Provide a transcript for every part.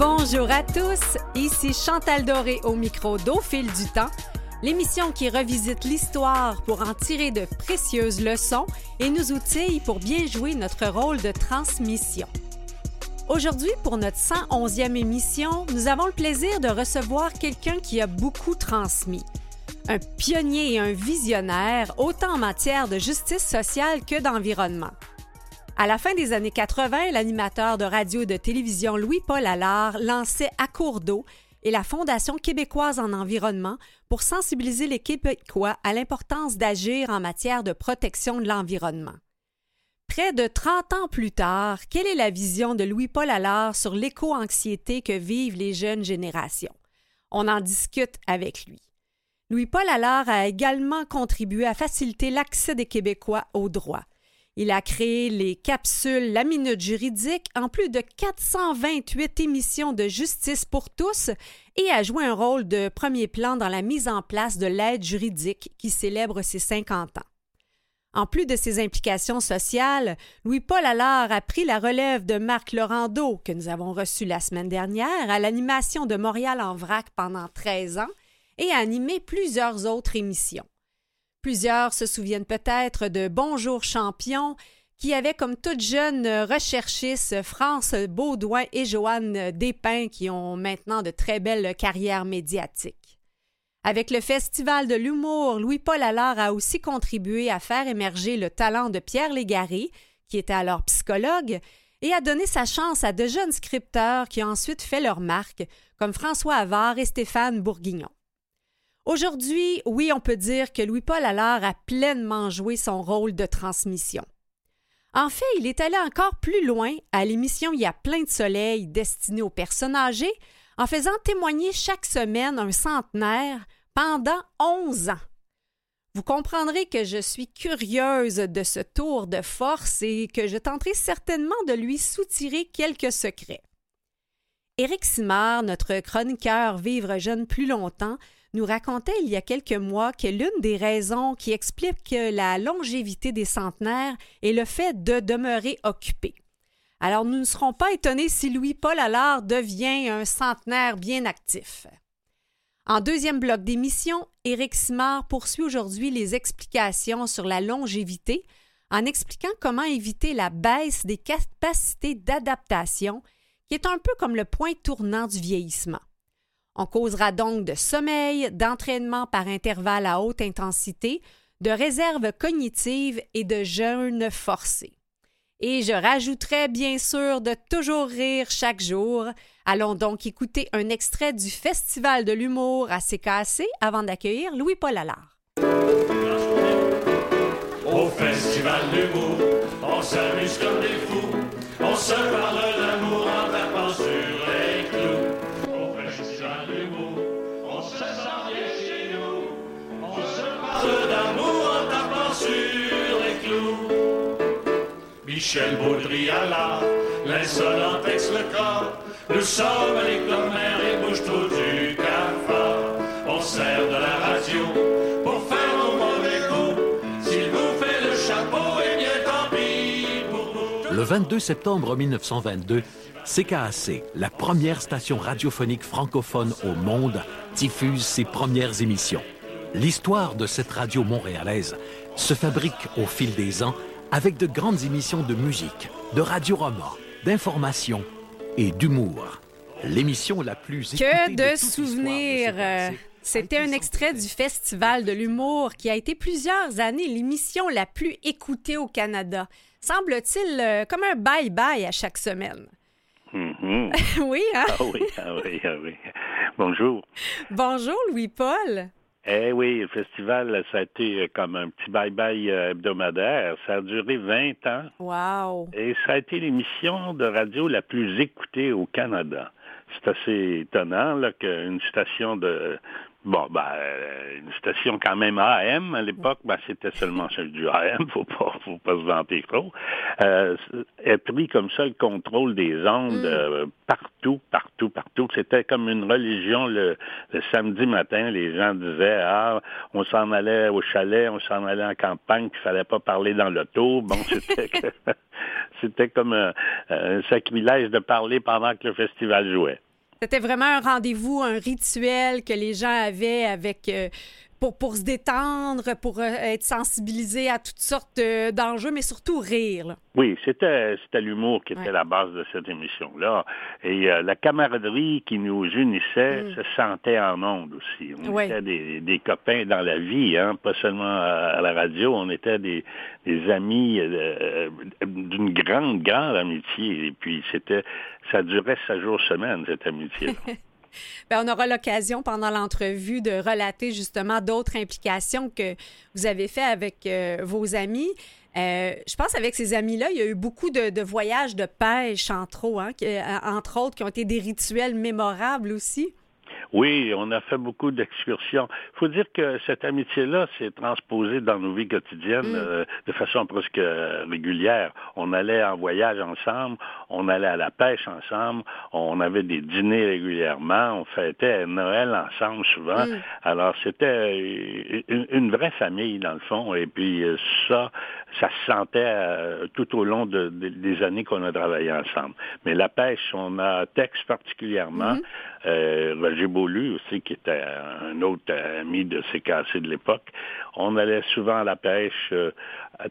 Bonjour à tous, ici Chantal Doré au micro d'Au fil du temps, l'émission qui revisite l'histoire pour en tirer de précieuses leçons et nous outille pour bien jouer notre rôle de transmission. Aujourd'hui, pour notre 111e émission, nous avons le plaisir de recevoir quelqu'un qui a beaucoup transmis. Un pionnier et un visionnaire, autant en matière de justice sociale que d'environnement. À la fin des années 80, l'animateur de radio et de télévision Louis-Paul Allard lançait À cours d'eau et la Fondation québécoise en environnement pour sensibiliser les Québécois à l'importance d'agir en matière de protection de l'environnement. Près de 30 ans plus tard, quelle est la vision de Louis-Paul Allard sur l'éco-anxiété que vivent les jeunes générations? On en discute avec lui. Louis-Paul Allard a également contribué à faciliter l'accès des Québécois aux droits. Il a créé les capsules La Minute juridique en plus de 428 émissions de justice pour tous et a joué un rôle de premier plan dans la mise en place de l'aide juridique qui célèbre ses 50 ans. En plus de ses implications sociales, Louis-Paul Allard a pris la relève de Marc Laurando, que nous avons reçu la semaine dernière, à l'animation de Montréal en vrac pendant 13 ans et a animé plusieurs autres émissions. Plusieurs se souviennent peut-être de Bonjour Champion, qui avait comme toute jeune recherchiste France Baudouin et Joanne Despins, qui ont maintenant de très belles carrières médiatiques. Avec le Festival de l'humour, Louis-Paul Allard a aussi contribué à faire émerger le talent de Pierre Légaré, qui était alors psychologue, et a donné sa chance à de jeunes scripteurs qui ont ensuite fait leur marque, comme François Havard et Stéphane Bourguignon. Aujourd'hui, oui, on peut dire que Louis-Paul Allard a pleinement joué son rôle de transmission. En fait, il est allé encore plus loin à l'émission Il y a plein de soleil destinée aux personnes âgées en faisant témoigner chaque semaine un centenaire pendant 11 ans. Vous comprendrez que je suis curieuse de ce tour de force et que je tenterai certainement de lui soutirer quelques secrets. Éric Simard, notre chroniqueur Vivre jeune plus longtemps, nous racontait il y a quelques mois que l'une des raisons qui explique la longévité des centenaires est le fait de demeurer occupé. Alors nous ne serons pas étonnés si Louis-Paul Allard devient un centenaire bien actif. En deuxième bloc d'émission, Éric Simard poursuit aujourd'hui les explications sur la longévité en expliquant comment éviter la baisse des capacités d'adaptation, qui est un peu comme le point tournant du vieillissement. On causera donc de sommeil, d'entraînement par intervalle à haute intensité, de réserve cognitive et de jeûne forcé. Et je rajouterai bien sûr de toujours rire chaque jour. Allons donc écouter un extrait du Festival de l'humour à CKC avant d'accueillir Louis-Paul Allard. Au Festival de l'humour, on s'amuse comme des fous, on se parle Michel la, l'insolent ex le corps. Nous sommes les commères et bouge-trous du cafard. On sert de la radio pour faire nos mauvais coups. S'il vous fait le chapeau, eh bien tant pis pour vous. Le 22 septembre 1922, CKAC, la première station radiophonique francophone au monde, diffuse ses premières émissions. L'histoire de cette radio montréalaise se fabrique au fil des ans avec de grandes émissions de musique, de radio-roman, d'information et d'humour. L'émission la plus écoutée Que de souvenirs! CKAC. C'était un extrait du Festival de l'humour qui a été plusieurs années l'émission la plus écoutée au Canada. Semble-t-il euh, comme un bye-bye à chaque semaine. Mhm. oui, hein? Ah oui, ah oui, ah oui. Bonjour. Bonjour Louis-Paul. Eh oui, le festival, ça a été euh, comme un petit bye-bye euh, hebdomadaire. Ça a duré 20 ans Wow. et ça a été l'émission de radio la plus écoutée au Canada. C'est assez étonnant là, qu'une station de... Bon, ben, euh, une station quand même AM à l'époque, ben, c'était seulement celle du AM, faut pas, faut pas se vanter trop. Euh, ait pris comme ça le contrôle des ondes euh, partout, partout, partout. C'était comme une religion le, le samedi matin. Les gens disaient ah, on s'en allait au chalet, on s'en allait en campagne, puis fallait pas parler dans l'auto. Bon, c'était c'était comme un, un sacrilège de parler pendant que le festival jouait. C'était vraiment un rendez-vous, un rituel que les gens avaient avec pour, pour se détendre, pour euh, être sensibilisé à toutes sortes d'enjeux, mais surtout rire. Oui, c'était l'humour qui était la base de cette émission-là. Et euh, la camaraderie qui nous unissait mm. se sentait en monde aussi. On était des, des, copains dans la vie, hein, pas seulement à, la radio. On était des, des amis euh, d'une grande, grande amitié. Et puis c'était ça durait sept jours semaine, cette amitié. Bien, on aura l'occasion pendant l'entrevue de relater justement d'autres implications que vous avez fait avec euh, vos amis. Euh, je pense avec ces amis-là, il y a eu beaucoup de, voyages de pêche, entre hein, euh, entre autres, qui ont été des rituels mémorables aussi. Oui, on a fait beaucoup d'excursions. Il faut dire que cette amitié-là s'est transposée dans nos vies quotidiennes mm. euh, de façon presque régulière. On allait en voyage ensemble, on allait à la pêche ensemble, on avait des dîners régulièrement, on fêtait Noël ensemble souvent. Mm. Alors c'était une, vraie famille dans le fond. Et puis euh, ça, ça se sentait euh, tout au long des années qu'on a travaillé ensemble. Mais la pêche, on a texte particulièrement. Mm-hmm. Euh, Roger Beaulu aussi, qui était un autre ami de CKC de l'époque. On allait souvent à la pêche, euh,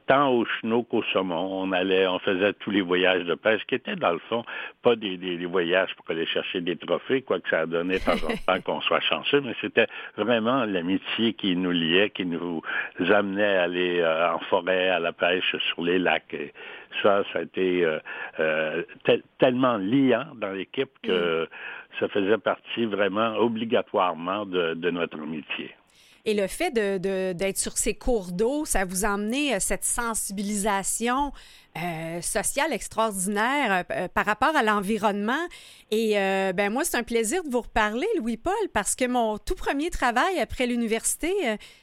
tant au chenot qu'au saumon. On allait, on faisait tous les voyages de pêche, qui étaient dans le fond pas des, voyages pour aller chercher des trophées, quoi que ça a donné de temps en temps qu'on soit chanceux, mais c'était vraiment l'amitié qui nous liait, qui nous amenait à aller euh, en forêt, à la pêche sur les lacs. Et ça, ça a été tellement liant dans l'équipe que mm ça faisait partie vraiment obligatoirement de, notre amitié. Et le fait d'être de, sur ces cours d'eau, ça vous a amené euh, cette sensibilisation euh, sociale extraordinaire euh, par rapport à l'environnement. Et ben moi, c'est un plaisir de vous reparler, Louis-Paul, parce que mon tout premier travail après l'université,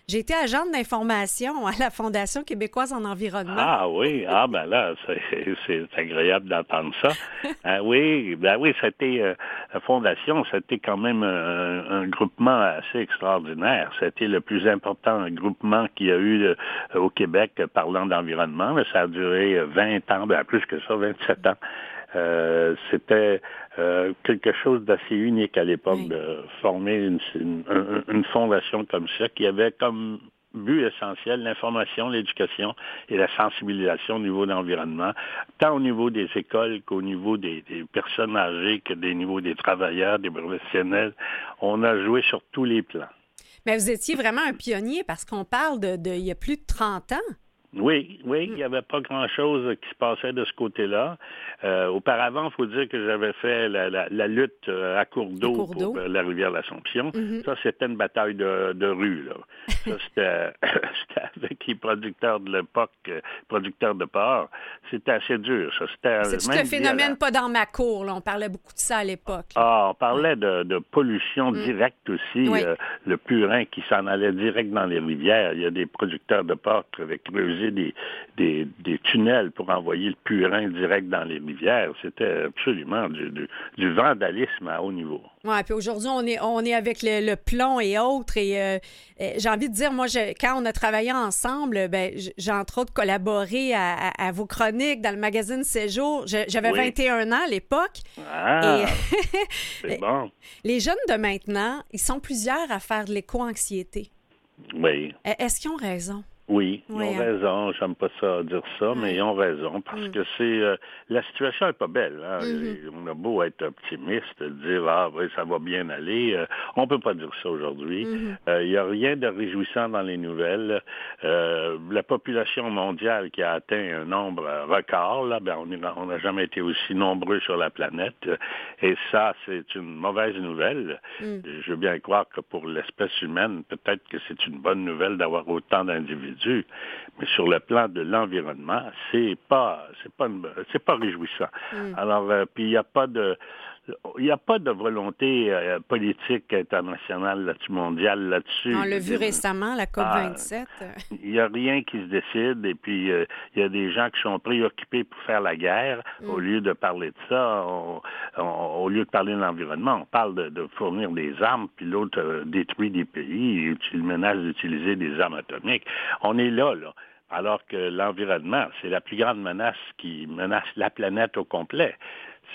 j'ai été agent d'information à la Fondation québécoise en environnement. Ah oui, ah ben là, c'est agréable d'entendre ça. ah, oui, ben oui, c'était la Fondation, c'était quand même un, groupement assez extraordinaire. C'était le plus important groupement qu'il y a eu au Québec parlant d'environnement. Ça a duré 20 ans, ben plus que ça, 27 ans. Euh, c'était euh, quelque chose d'assez unique à l'époque de former une, fondation comme ça qui avait comme but essentiel l'information, l'éducation et la sensibilisation au niveau de l'environnement, tant au niveau des écoles qu'au niveau des, personnes âgées, que des niveaux des travailleurs, des professionnels. On a joué sur tous les plans. Mais vous étiez vraiment un pionnier parce qu'on parle de, de, il y a plus de 30 ans. Oui, oui, il n'y avait pas grand-chose qui se passait de ce côté-là. Euh, auparavant, il faut dire que j'avais fait la, lutte euh, à cours d'eau pour euh, la rivière l'Assomption. Mm-hmm. Ça, c'était une bataille de, rue. Là. Ça, c'était avec les producteurs de l'époque, producteurs de porc. C'était assez dur. Ça, C'est un phénomène pas dans ma cour. Là? On parlait beaucoup de ça à l'époque. Ah, on parlait de, pollution mm. directe aussi. le purin qui s'en allait direct dans les rivières. Il y a des producteurs de porc qui avaient des, des, des tunnels pour envoyer le purin direct dans les c'était absolument du, vandalisme à haut niveau. Oui, puis aujourd'hui, on est, on est avec le, plomb et autres. Et euh, euh, j'ai envie de dire, moi, quand on a travaillé ensemble, ben, j'ai entre autres collaboré à, vos chroniques dans le magazine Séjour. J'avais 21 ans à l'époque. Ah, c'est bon. Les jeunes de maintenant, ils sont plusieurs à faire de l'éco-anxiété. Oui. Est-ce qu'ils ont raison? Oui, ils ont hein. raison. J'aime pas ça dire ça, mais ils ont raison parce mm. que c'est euh, la situation est pas belle. Hein. Mm-hmm. On a beau être optimiste, dire ah oui ça va bien aller, euh, on peut pas dire ça aujourd'hui. Mm-hmm. Euh, il n'y a rien de réjouissant dans les nouvelles. la population mondiale qui a atteint un nombre record, là, ben on n'a jamais été aussi nombreux sur la planète, et ça c'est une mauvaise nouvelle. Mm. Je veux bien croire que pour l'espèce humaine, peut-être que c'est une bonne nouvelle d'avoir autant d'individus mais sur le plan de l'environnement, c'est pas, c'est pas, c'est pas réjouissant. Mm. Alors, euh, puis il n'y a pas de, il n'y a pas de volonté euh, politique internationale là-dessus, mondiale là-dessus. On l'a vu récemment, la COP27. Ah, il n'y a rien qui se décide et puis euh, il y a des gens qui sont préoccupés pour faire la guerre. Mm. Au lieu de parler de ça, au lieu de parler de l'environnement, on parle de, fournir des armes, puis l'autre euh, détruit des pays et menace d'utiliser des armes atomiques. On est là, là. Alors que l'environnement, c'est la plus grande menace qui menace la planète au complet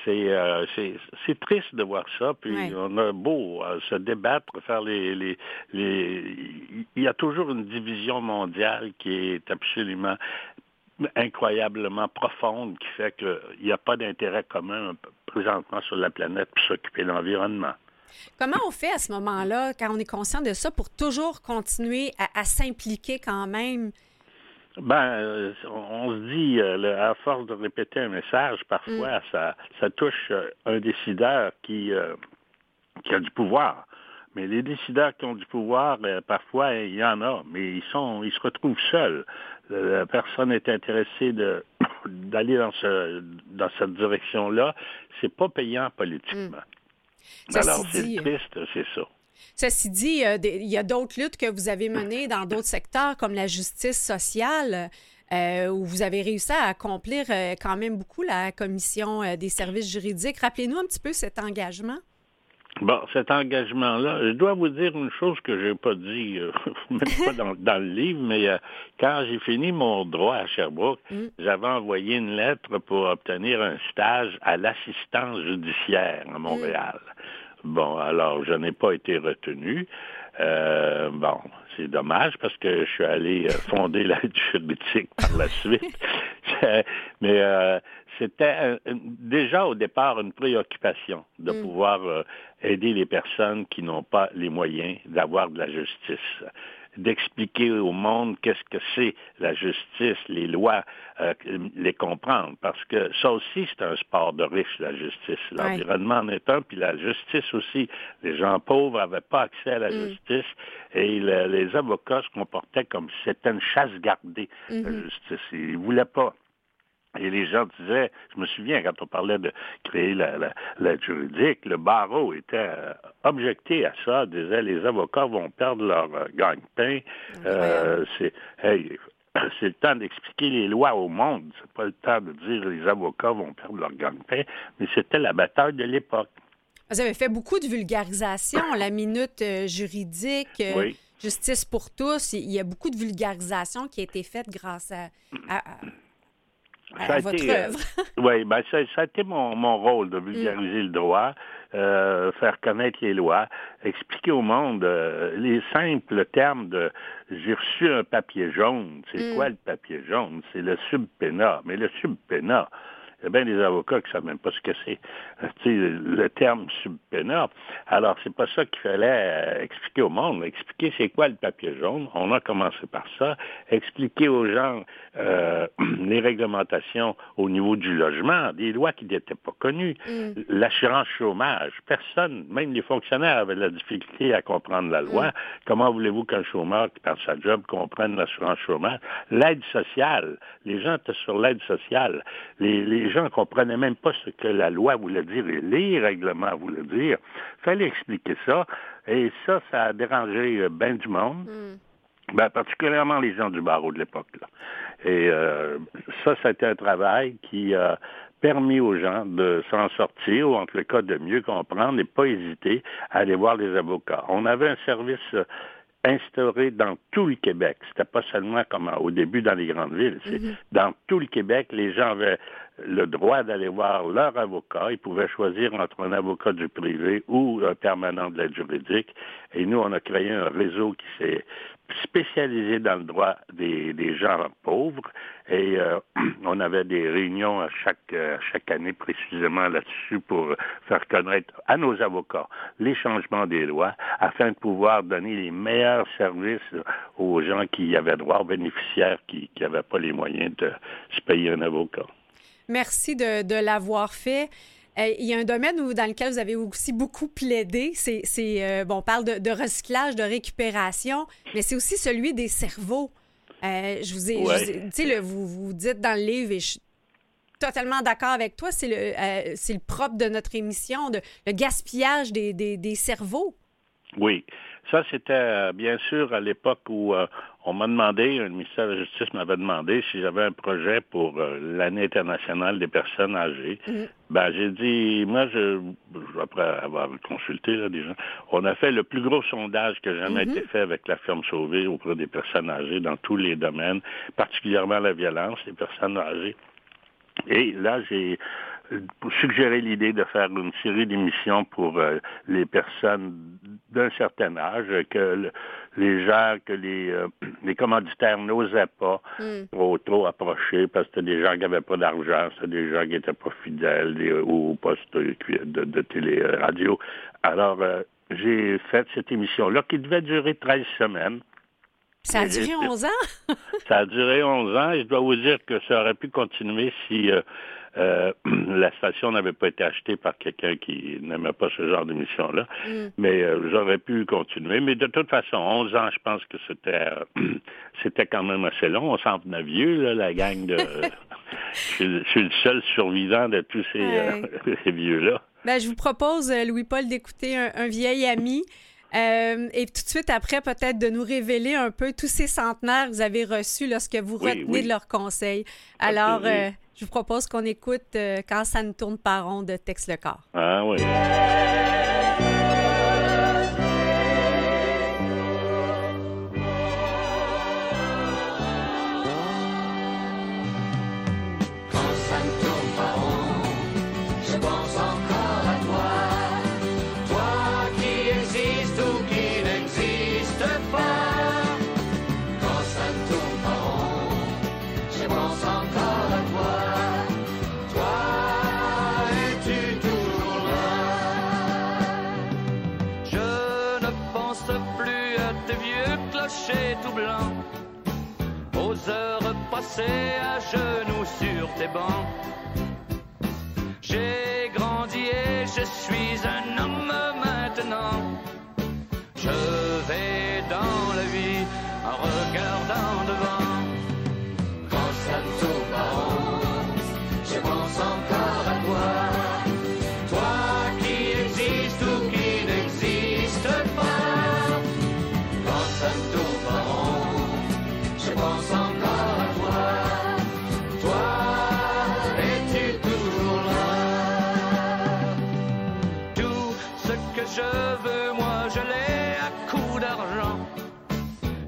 c'est c'est triste de voir ça. Puis on a beau se débattre, faire les, les, les, il y a toujours une division mondiale qui est absolument incroyablement profonde qui fait qu'il n'y a pas d'intérêt commun présentement sur la planète pour s'occuper de l'environnement. Comment on fait à ce moment-là, quand on est conscient de ça, pour toujours continuer à, s'impliquer quand même? Ben, euh, on se dit, euh, à force de répéter un message, parfois, mm. ça, ça touche euh, un décideur qui, qui a du pouvoir. Mais les décideurs qui ont du pouvoir, parfois, il y en a, mais ils sont, ils se retrouvent seuls. personne n'est intéressé de d'aller dans ce dans cette direction-là. C'est pas payant politiquement. Mm. Alors, c'est euh, triste, c'est ça. Ceci dit, euh, il y a d'autres luttes que vous avez menées dans d'autres secteurs, comme la justice sociale, euh, où vous avez réussi à accomplir quand même beaucoup la commission des services juridiques. Rappelez-nous un petit peu cet engagement. Bon, cet engagement-là, je dois vous dire une chose que je n'ai pas dit, même pas dans, le livre, mais quand j'ai fini mon droit à Sherbrooke, mm. j'avais envoyé une lettre pour obtenir un stage à l'assistance judiciaire à Montréal. Bon, alors, je n'ai pas été retenu. Euh, bon, c'est dommage parce que je suis allé euh, fonder l'aide juridique par la suite. Mais euh, c'était déjà au départ une préoccupation de mm. pouvoir aider les personnes qui n'ont pas les moyens d'avoir de la justice d'expliquer au monde qu'est-ce que c'est la justice, les lois, euh, les comprendre. Parce que ça aussi, c'est un sport de riche, la justice. L'environnement en est un, puis la justice aussi. Les gens pauvres n'avaient pas accès à la mm. justice et les avocats se comportaient comme si c'était une chasse gardée, la mm-hmm. justice. Ils ne voulaient pas et les gens disaient, je me souviens quand on parlait de créer la, juridique, le barreau était euh, objecté à ça, disait les avocats vont perdre leur euh, gagne-pain. Euh, c'est c'est le temps d'expliquer les lois au monde. C'est pas le temps de dire les avocats vont perdre leur gagne-pain, mais c'était la bataille de l'époque. Vous avez fait beaucoup de vulgarisation, la minute juridique, justice pour tous. Il y a beaucoup de vulgarisation qui a été faite grâce à ça a été, euh, oui, ben, ça, a été mon, mon rôle de vulgariser le droit, euh, faire connaître les lois, expliquer au monde euh, les simples termes de j'ai reçu un papier jaune. C'est mm. quoi le papier jaune? C'est le subpénat. Mais le subpénat, il y a bien des avocats qui ne savent même pas ce que c'est. Euh, le terme subpénat. Alors, c'est pas ça qu'il fallait euh, expliquer au monde. Expliquer c'est quoi le papier jaune. On a commencé par ça. Expliquer aux gens euh, les réglementations au niveau du logement, des lois qui n'étaient pas connues. Mm. L'assurance chômage. Personne, même les fonctionnaires avaient de la difficulté à comprendre la loi. Mm. Comment voulez-vous qu'un chômeur qui perd sa job comprenne l'assurance chômage? L'aide sociale. Les gens étaient sur l'aide sociale. les les gens ne comprenaient même pas ce que la loi voulait dire et les règlements voulaient dire. Il fallait expliquer ça. Et ça, ça a dérangé euh, bien du monde. Hmm. Ben, particulièrement les gens du barreau de l'époque. Et euh, ça, c'était un travail qui a permis aux gens de s'en sortir, ou en tout cas de mieux comprendre et pas hésiter à aller voir les avocats. On avait un service euh, instauré dans tout le Québec. C'était pas seulement comme au début dans les grandes villes. C'est hmm. Dans tout le Québec, les gens avaient le droit d'aller voir leur avocat. Ils pouvaient choisir entre un avocat du privé ou un permanent de l'aide juridique. Et nous, on a créé un réseau qui s'est spécialisé dans le droit des, gens pauvres. Et euh, on avait des réunions à chaque, chaque année précisément là-dessus pour faire connaître à nos avocats les changements des lois afin de pouvoir donner les meilleurs services aux gens qui avaient droit, aux bénéficiaires qui n'avaient pas les moyens de se payer un avocat. Merci de, l'avoir fait. Euh, il y a un domaine dans lequel vous avez aussi beaucoup plaidé, c'est, euh, bon, on parle de, recyclage, de récupération, mais c'est aussi celui des cerveaux. Euh, je vous ai, tu sais, vous, vous dites dans le livre, et je suis totalement d'accord avec toi, c'est le, c'est le propre de notre émission, de, le gaspillage des, des cerveaux. Oui. Ça, c'était bien sûr à l'époque où on m'a demandé, le ministère de la Justice m'avait demandé si j'avais un projet pour euh, l'année internationale des personnes âgées. Mm-hmm. Ben, j'ai dit, moi, je, après avoir consulté là, des gens, on a fait le plus gros sondage qui a jamais mm-hmm. été fait avec la firme Sauvée auprès des personnes âgées dans tous les domaines, particulièrement la violence des personnes âgées. Et là, j'ai suggéré l'idée de faire une série d'émissions pour euh, les personnes d'un certain âge que les gens, que les, euh, les commanditaires n'osaient pas Hmm. trop, trop approcher parce que c'était des gens qui n'avaient pas d'argent, c'était des gens qui n'étaient pas fidèles des- aux postes de, télé-radio. Alors, euh, j'ai fait cette émission-là qui devait durer 13 semaines. Ça a duré j'ai- 11 ans? Ça a duré 11 ans et je dois vous dire que ça aurait pu continuer si euh, euh, la station n'avait pas été achetée par quelqu'un qui n'aimait pas ce genre d'émission-là. Mm. Mais euh, j'aurais pu continuer. Mais de toute façon, 11 ans, je pense que c'était euh, c'était quand même assez long. On s'en venait vieux, là, la gang de... je, suis, je suis le seul survivant de tous ces, ces vieux-là. Ben, je vous propose, Louis-Paul, d'écouter un, un vieil ami. euh, et tout de suite après, peut-être de nous révéler un peu tous ces centenaires que vous avez reçus lorsque vous Oui, retenez oui. de leurs conseils. Fait Alors, euh, je vous propose qu'on écoute euh, Quand ça ne tourne pas rond de Tex le corps. Ah oui. Passées à genoux sur tes bancs. J'ai grandi et je suis un homme maintenant. Je vais dans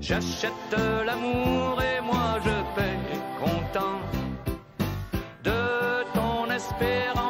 J'achète l'amour et moi, je paye content. De ton espérance,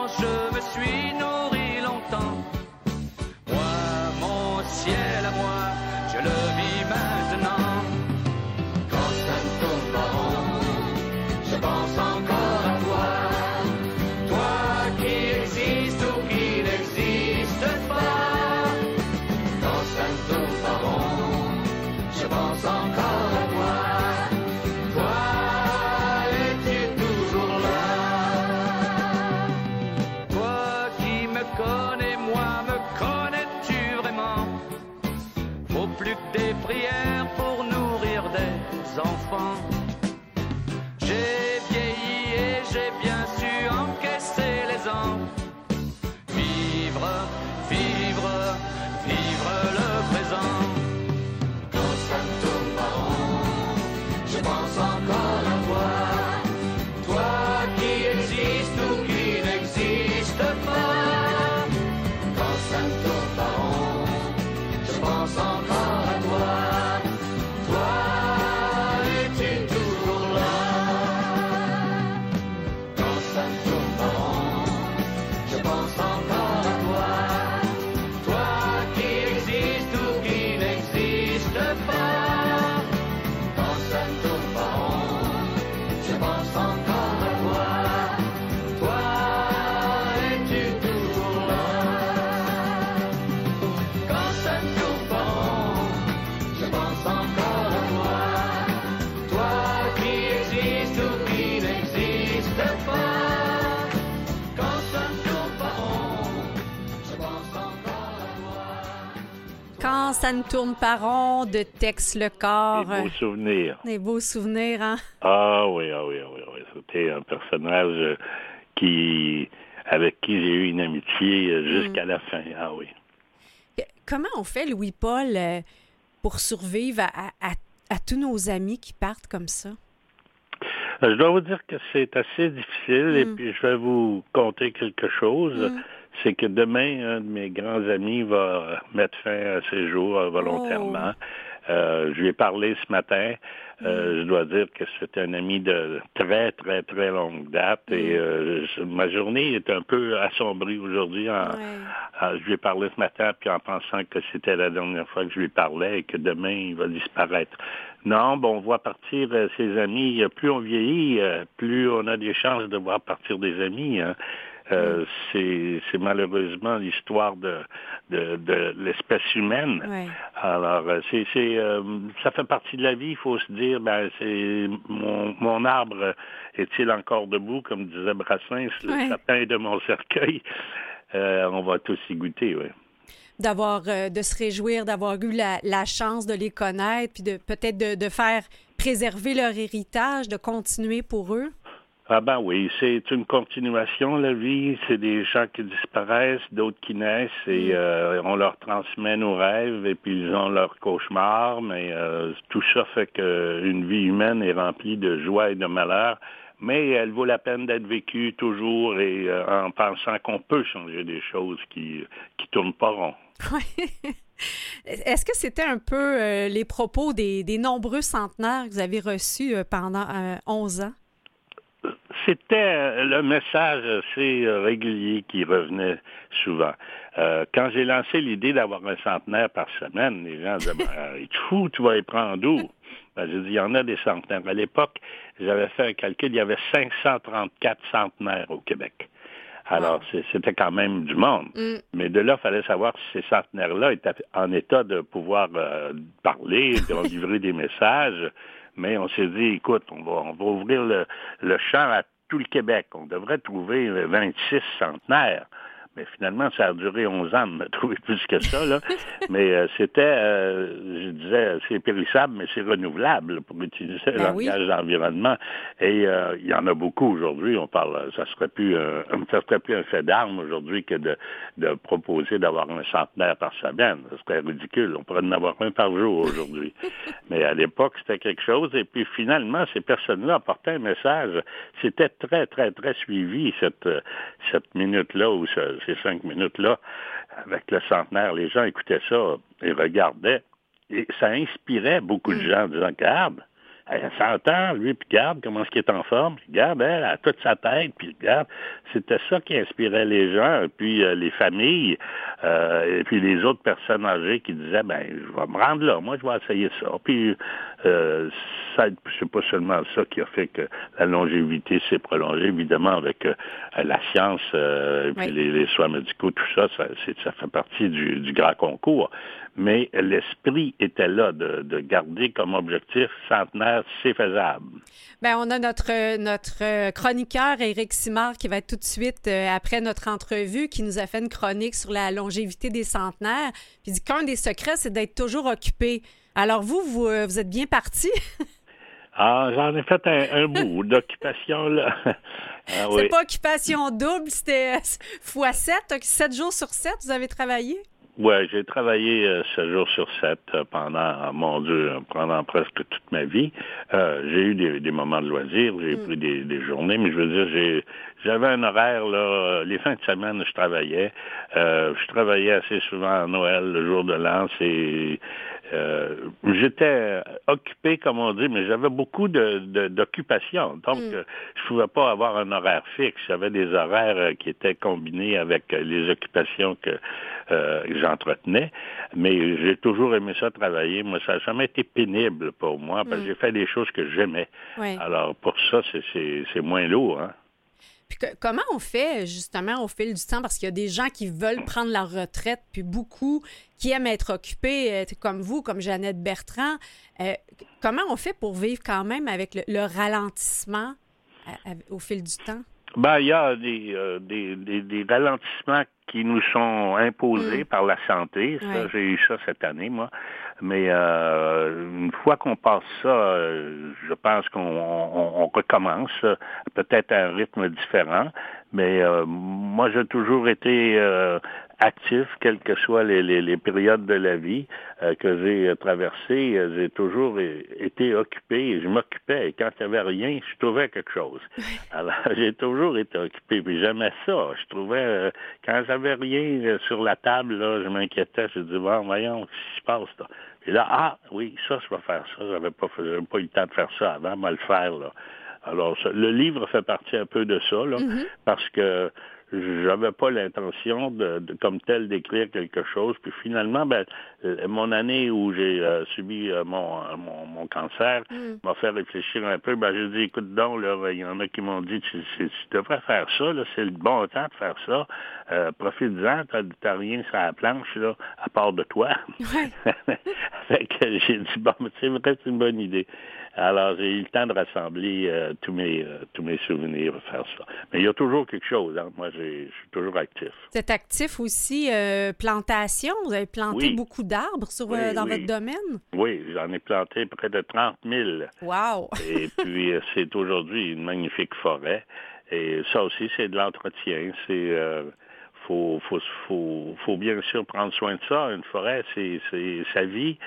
Quand ça ne tourne pas rond de Tex le corps. Des beaux souvenirs. Des beaux souvenirs, hein? Ah oui, ah oui, ah oui, ah oui. C'était un personnage euh, qui, avec qui j'ai eu une amitié euh, jusqu'à la fin. Ah oui. Comment on fait, Louis-Paul, euh, pour survivre à, à- à tous nos amis qui partent comme ça? Je dois vous dire que c'est assez difficile et Mm. puis je vais vous conter quelque chose. Mm. C'est que demain, un de mes grands amis va mettre fin à ses jours euh, volontairement. je lui ai parlé ce matin. Euh, je dois dire que c'est un ami de très, très, très longue date et euh, ma journée est un peu assombrie aujourd'hui. je lui ai parlé ce matin, puis en pensant que c'était la dernière fois que je lui parlais et que demain, il va disparaître. Non, bon, on voit partir euh, ses amis. Plus on vieillit, plus on a des chances de voir partir des amis. Hein. Euh, c'est malheureusement l'histoire de, de, de l'espèce humaine. Alors, euh, c'est euh, ça fait partie de la vie. Il faut se dire, ben, c'est mon, mon arbre est-il encore debout, comme disait Brassens, le sapin de mon cercueil. on va tous y goûter, oui d'avoir de se réjouir d'avoir eu la, la, chance de les connaître puis de peut-être de, de, faire préserver leur héritage de continuer pour eux ah ben oui, c'est une continuation, la vie. C'est des gens qui disparaissent, d'autres qui naissent et mm. euh, on leur transmet nos rêves et puis ils ont leurs cauchemars, mais euh, tout ça fait qu'une vie humaine est remplie de joie et de malheur, mais elle vaut la peine d'être vécue toujours et euh, en pensant qu'on peut changer des choses qui qui tournent pas rond. Est-ce que c'était un peu les propos des, des, nombreux centenaires que vous avez reçus pendant 11 ans? C'était euh, le message assez euh, régulier qui revenait souvent. Euh, quand j'ai lancé l'idée d'avoir un centenaire par semaine, les gens disaient, ben, fou, tu vas y prendre où? Ben, j'ai dit, il y en a des centenaires. À l'époque, j'avais fait un calcul, il y avait 534 centenaires au Québec. Alors, c'était quand même du monde. Mm. Mais de là, il fallait savoir si ces centenaires-là étaient en état de pouvoir parler, de livrer des messages mais on s'est dit, écoute, on va, ouvrir le, le champ à tout le Québec. On devrait trouver 26 centenaires. Mais finalement, ça a duré 11 ans de trouver plus que ça. Là. mais euh, c'était, euh, je disais, c'est périssable, mais c'est renouvelable pour utiliser le ben langage d'environnement. Et euh, il y en a beaucoup aujourd'hui. On parle, ça serait plus, ça serait plus un fait d'armes aujourd'hui que de, de proposer d'avoir un centenaire par semaine. Ce serait ridicule. On pourrait en avoir un par jour aujourd'hui. mais à l'époque, c'était quelque chose. Et puis finalement, ces personnes-là apportaient un message. C'était très, très, très suivi cette cette minute-là où ce, ces cinq minutes-là, avec le centenaire, les gens écoutaient ça et regardaient. Et ça inspirait beaucoup de mm. gens en disant, regarde, elle s'entend, lui, puis regarde comment est-ce qu'il est en forme, puis regarde, elle a toute sa tête, puis regarde. C'était ça qui inspirait les gens, puis euh, les familles, euh, et puis les autres personnes âgées qui disaient, ben, je vais me rendre là, moi, je vais essayer ça. Puis, euh, ça, c'est pas seulement ça qui a fait que la longévité s'est prolongée, évidemment, avec euh, la science, et puis les, soins médicaux, tout ça, ça, ça fait partie du, du grand concours mais l'esprit était là de, garder comme objectif centenaire, c'est faisable. Bien, on a notre, notre chroniqueur, Éric Simard, qui va être tout de suite euh, après notre entrevue, qui nous a fait une chronique sur la longévité des centenaires. Puis il dit qu'un des secrets, c'est d'être toujours occupé. Alors vous, vous, euh, êtes bien parti? ah, j'en ai fait un, bout d'occupation, là. Ah c'est pas occupation double, c'était fois 7, 7 jours sur 7, vous avez travaillé? Oui, j'ai travaillé euh, sept jours sur sept euh, pendant, mon Dieu, pendant presque toute ma vie. Euh, j'ai eu des, des, moments de loisirs, j'ai mm. pris des, des, journées, mais je veux dire, j'ai j'avais un horaire là. Les fins de semaine, je travaillais. je travaillais assez souvent à Noël, le jour de l'an. C'est euh, j'étais occupé, comme on dit, mais j'avais beaucoup d'occupations. Donc, mm. euh, je pouvais pas avoir un horaire fixe. J'avais des horaires euh, qui étaient combinés avec les occupations que j'entretenais. Mais j'ai toujours aimé ça travailler. Moi, ça n'a jamais été pénible pour moi, parce que mm. j'ai fait des choses que j'aimais. Alors, pour ça, c'est moins lourd. Hein? Comment on fait justement au fil du temps? Parce qu'il y a des gens qui veulent prendre leur retraite, puis beaucoup qui aiment être occupés, euh, comme vous, comme Jeannette Bertrand. Euh, comment on fait pour vivre quand même avec le, ralentissement au fil du temps? Ben, il y a des, euh, des, des, ralentissements qui nous sont imposés mm. par la santé. J'ai eu ça cette année, moi. Mais euh, une fois qu'on passe ça, euh, je pense qu'on recommence, peut-être à un rythme différent. Mais euh, moi, j'ai toujours été actif, quelles que soient les, les, périodes de la vie que j'ai traversées. J'ai toujours été occupé. Je m'occupais. Et quand il n'y avait rien, je trouvais quelque chose. Alors, j'ai toujours été occupé. Puis j'aimais ça. Je trouvais, quand j'avais rien sur la table, là, je m'inquiétais. Je disais, bon, voyons, qu'est-ce qui se passe là? Et là, ah, oui, ça, je vais faire ça. J'avais pas, j'avais pas eu le temps de faire ça avant, mais le faire, là. Alors, le livre fait partie un peu de ça, là, mm-hmm. parce que j'avais pas l'intention de, comme tel d'écrire quelque chose. Puis finalement, ben, euh, mon année où j'ai euh, subi euh, mon, mon, cancer mm. m'a fait réfléchir un peu. Ben, j'ai dit, écoute donc, il y en a qui m'ont dit, tu, devrais faire ça, c'est le bon temps de faire ça. Euh, Profite-en, t'as rien sur la planche, là, à part de toi. fait que j'ai dit, bon, c'est vrai, c'est une bonne idée. Alors, j'ai eu le temps de rassembler euh, tous, mes, euh, tous mes souvenirs, faire ça. Mais il y a toujours quelque chose. Hein. Moi, je suis toujours actif. Vous êtes actif aussi, euh, plantation. Vous avez planté beaucoup d'arbres dans votre domaine? Oui, j'en ai planté près de 30 000. Wow! Et puis, c'est aujourd'hui une magnifique forêt. Et ça aussi, c'est de l'entretien. C'est faut, faut, faut, faut, bien sûr prendre soin de ça. Une forêt, c'est sa vie.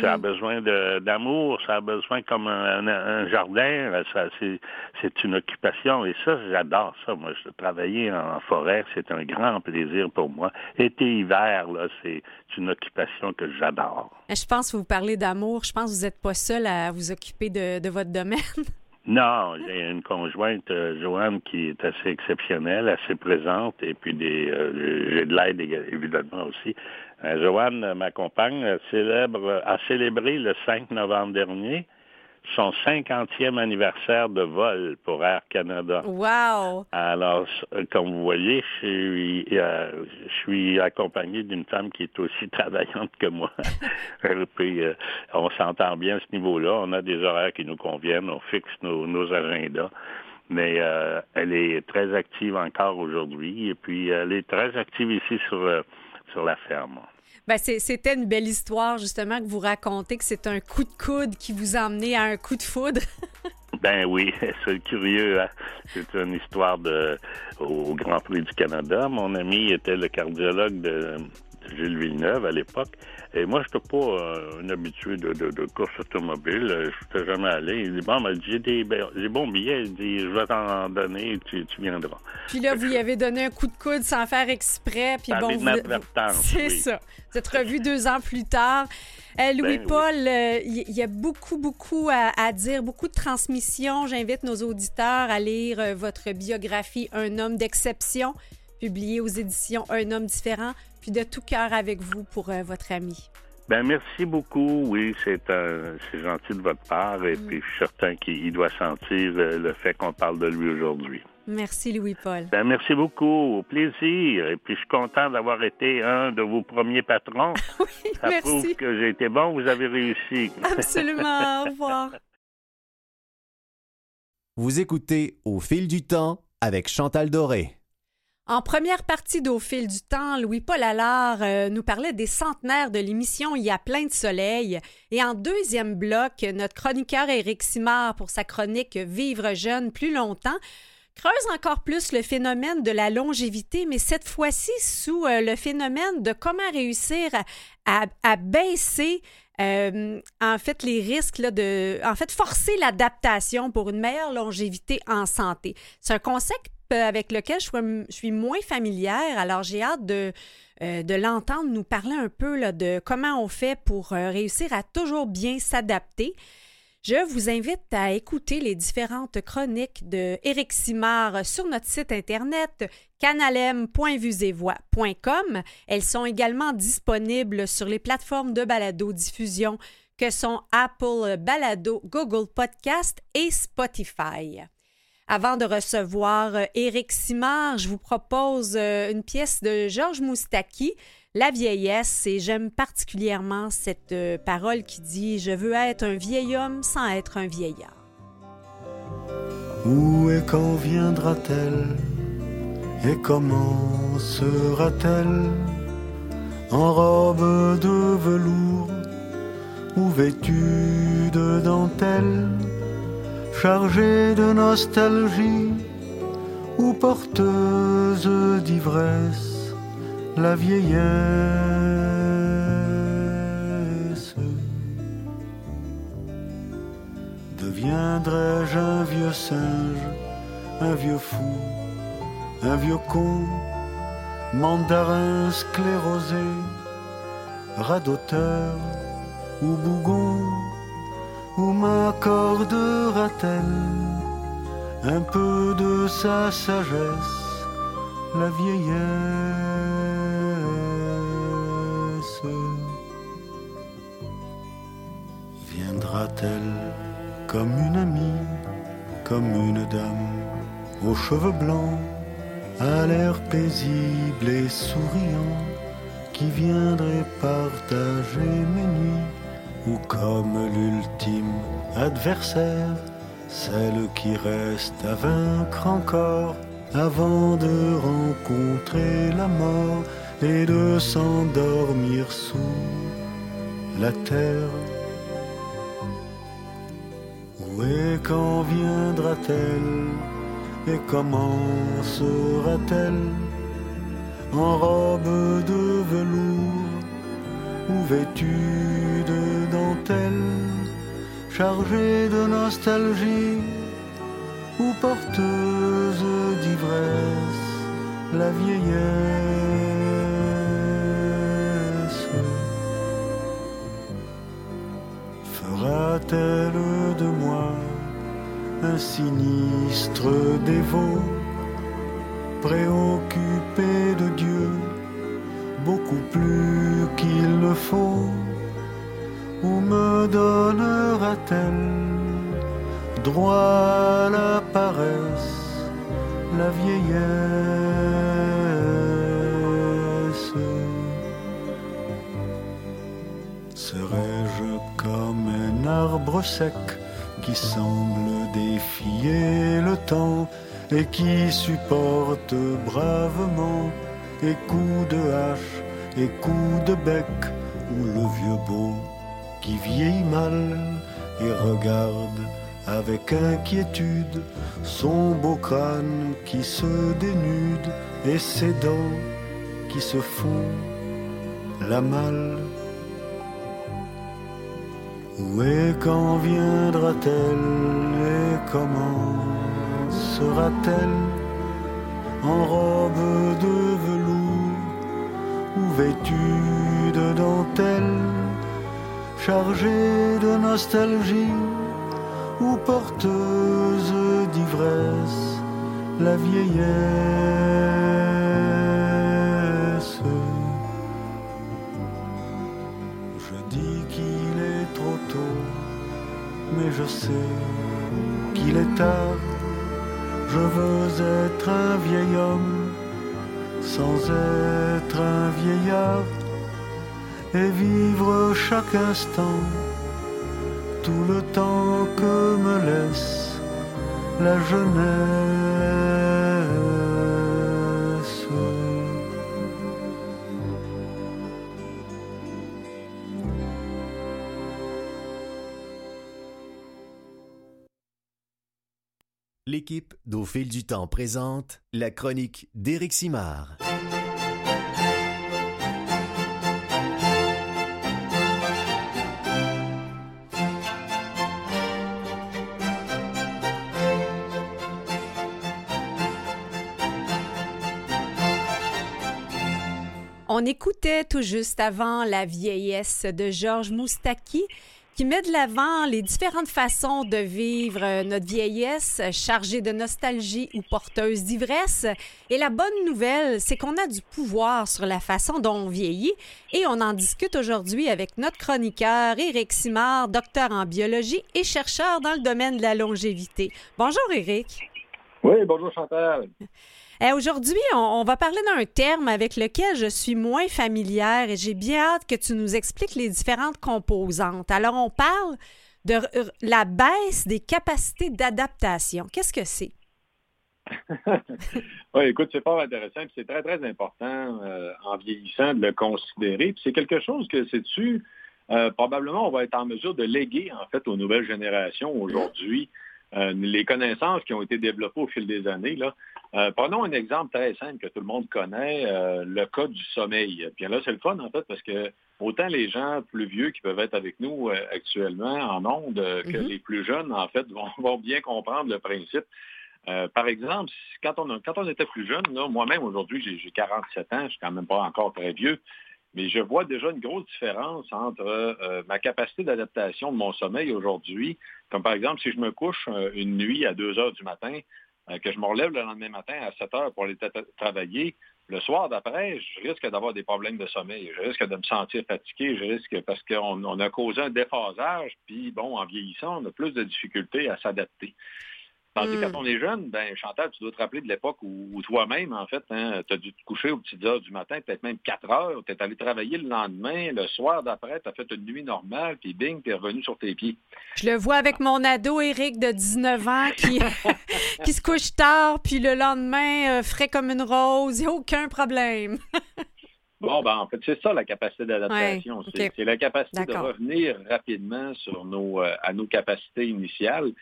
Ça a mm. besoin d'amour, ça a besoin comme un, jardin, c'est une occupation. Et ça, j'adore ça. Moi, je travailler en forêt, c'est un grand plaisir pour moi. Été, hiver, là, c'est une occupation que j'adore. Je pense que vous parlez d'amour. Je pense que vous n'êtes pas seul à vous occuper de, de votre domaine. Non, j'ai une conjointe, euh, Joanne, qui est assez exceptionnelle, assez présente, et puis des, euh, j'ai de l'aide évidemment aussi. Euh, Joanne, ma compagne, célèbre, a célébré le 5 novembre dernier son 50e anniversaire de vol pour Air Canada. Wow! Alors, comme vous voyez, je suis, euh, je suis accompagné d'une femme qui est aussi travaillante que moi. Puis, euh, on s'entend bien à ce niveau-là. On a des horaires qui nous conviennent. On fixe nos, agendas. Mais euh, elle est très active encore aujourd'hui. Et puis, elle est très active ici sur, sur la ferme. Ben, c'était une belle histoire, justement, que vous racontez, que c'est un coup de coude qui vous a emmené à un coup de foudre. ben oui, c'est curieux. Hein. C'est une histoire de, au Grand Prix du Canada. Mon ami était le cardiologue de Gilles Villeneuve à l'époque. Et moi, je n'étais pas euh, un habitué de, de, course automobile. Je n'étais jamais allé. Il dit, bon, j'ai des, bons billets. Il dit, je vais t'en donner, tu, tu viendras. Puis là, vous lui avez donné un coup de coude sans faire exprès. Puis bon, C'est ça. Vous êtes revu deux ans plus tard. Euh, Louis-Paul, ben il y, a beaucoup, beaucoup à, dire, beaucoup de transmissions. J'invite nos auditeurs à lire euh, votre biographie Un homme d'exception, publiée aux éditions Un homme différent puis de tout cœur avec vous pour euh, votre ami. Ben merci beaucoup. Oui, c'est c'est gentil de votre part et mm. puis je suis certain qu'il doit sentir euh, le fait qu'on parle de lui aujourd'hui. Merci Louis-Paul. Ben merci beaucoup, au plaisir. Et puis je suis content d'avoir été un de vos premiers patrons. oui, Ça prouve que j'ai été bon, vous avez réussi. Absolument. Au revoir. Vous écoutez Au fil du temps avec Chantal Doré. En première partie d'Au fil du temps, Louis-Paul Allard euh, nous parlait des centenaires de l'émission Il y a plein de soleil. Et en deuxième bloc, notre chroniqueur Éric Simard, pour sa chronique Vivre jeune plus longtemps, creuse encore plus le phénomène de la longévité, mais cette fois-ci sous euh, le phénomène de comment réussir à, baisser euh, en fait les risques de en fait forcer l'adaptation pour une meilleure longévité en santé. C'est un concept avec lequel je suis, moins familière. Alors, j'ai hâte de, euh, de l'entendre nous parler un peu là, de comment on fait pour euh, réussir à toujours bien s'adapter. Je vous invite à écouter les différentes chroniques de Éric Simard sur notre site internet canalem.vusevoix.com. Elles sont également disponibles sur les plateformes de balado-diffusion que sont Apple Balado, Google Podcast et Spotify. Avant de recevoir euh, Éric Simard, je vous propose euh, une pièce de Georges Moustaki, La vieillesse, et j'aime particulièrement cette euh, parole qui dit Je veux être un vieil homme sans être un vieillard. Où et quand viendra-t-elle? Et comment sera-t-elle? En robe de velours ou vêtue de dentelle? Chargée de nostalgie ou porteuse d'ivresse, la vieillesse. Deviendrai-je un vieux singe, un vieux fou, un vieux con, mandarin sclérosé, radoteur ou bougon? Où m'accordera-t-elle un peu de sa sagesse, la vieillesse? Viendra-t-elle comme une amie, comme une dame aux cheveux blancs, à l'air paisible et souriant, qui viendrait partager mes nuits, ou comme l'ultime adversaire, celle qui reste à vaincre encore avant de rencontrer la mort et de s'endormir sous la terre. Où et quand viendra-t-elle et comment sera-t-elle En robe de velours ou vêtue de chargée de nostalgie ou porteuse d'ivresse, la vieillesse. Fera-t-elle de moi un sinistre dévot, préoccupé de Dieu, beaucoup plus qu'il ne faut, ou me donnera-t-elle droit à la paresse, la vieillesse? Serais-je comme un arbre sec qui semble défier le temps et qui supporte bravement et coups de hache et coups de bec ou le vieux beau qui vieillit mal et regarde avec inquiétude son beau crâne qui se dénude et ses dents qui se font la malle. Où et quand viendra-t-elle et comment sera-t-elle en robe de velours? Ou vêtue de dentelle, chargée de nostalgie ou porteuse d'ivresse, la vieillesse. Je dis qu'il est trop tôt, mais je sais qu'il est tard. Je veux être un vieil homme sans être un vieillard et vivre chaque instant tout le temps que me laisse la jeunesse. L'équipe d'Au fil du temps présente la chronique d'Éric Simard. On écoutait tout juste avant La vieillesse de Georges Moustaki qui met de l'avant les différentes façons de vivre euh, notre vieillesse, chargée de nostalgie ou porteuse d'ivresse. Et la bonne nouvelle, c'est qu'on a du pouvoir sur la façon dont on vieillit et on en discute aujourd'hui avec notre chroniqueur Éric Simard, docteur en biologie et chercheur dans le domaine de la longévité. Bonjour Éric. Oui, bonjour Chantal. Eh, Aujourd'hui, on, va parler d'un terme avec lequel je suis moins familière et j'ai bien hâte que tu nous expliques les différentes composantes. Alors, on parle de la baisse des capacités d'adaptation. Qu'est-ce que c'est? Oui, écoute, c'est fort intéressant, puis c'est très, très important euh, en vieillissant de le considérer. C'est quelque chose que, sais-tu, euh, probablement on va être en mesure de léguer, en fait, aux nouvelles générations aujourd'hui. euh, les connaissances qui ont été développées au fil des années. Là. Euh, prenons un exemple très simple que tout le monde connaît, euh, le cas du sommeil. Bien là, c'est le fun, en fait, parce que autant les gens plus vieux qui peuvent être avec nous euh, actuellement en ondes que Mhm. les plus jeunes, en fait, vont, vont bien comprendre le principe. Par exemple, quand on, a- quand on était plus jeune, moi-même aujourd'hui, j'ai j'ai 47 ans, je suis quand même pas encore très vieux. mais je vois déjà une grosse différence entre euh, ma capacité d'adaptation de mon sommeil aujourd'hui, comme par exemple si je me couche euh, une nuit à 2 heures du matin, que je me relève le lendemain matin à 7 heures pour aller travailler, le soir d'après, je risque d'avoir des problèmes de sommeil, je risque de me sentir fatigué, je risque parce qu'on a causé un déphasage, puis bon, en vieillissant, on a plus de difficultés à s'adapter. Tandis que quand hmm. on est jeune, ben Chantal, tu dois te rappeler de l'époque où, toi-même, en fait, hein, tu as dû te coucher aux petites heures du matin, peut-être même 4 heures, tu es allé travailler le lendemain, le soir d'après, tu as fait une nuit normale, puis bing, tu es revenu sur tes pieds. Je le vois avec mon ado Eric de 19 ans qui, qui se couche tard, puis le lendemain, euh, frais comme une rose, il n'y a aucun problème. Bon, ben, en fait, c'est ça la capacité d'adaptation. c'est la capacité de revenir rapidement sur nos, euh, à nos capacités initiales.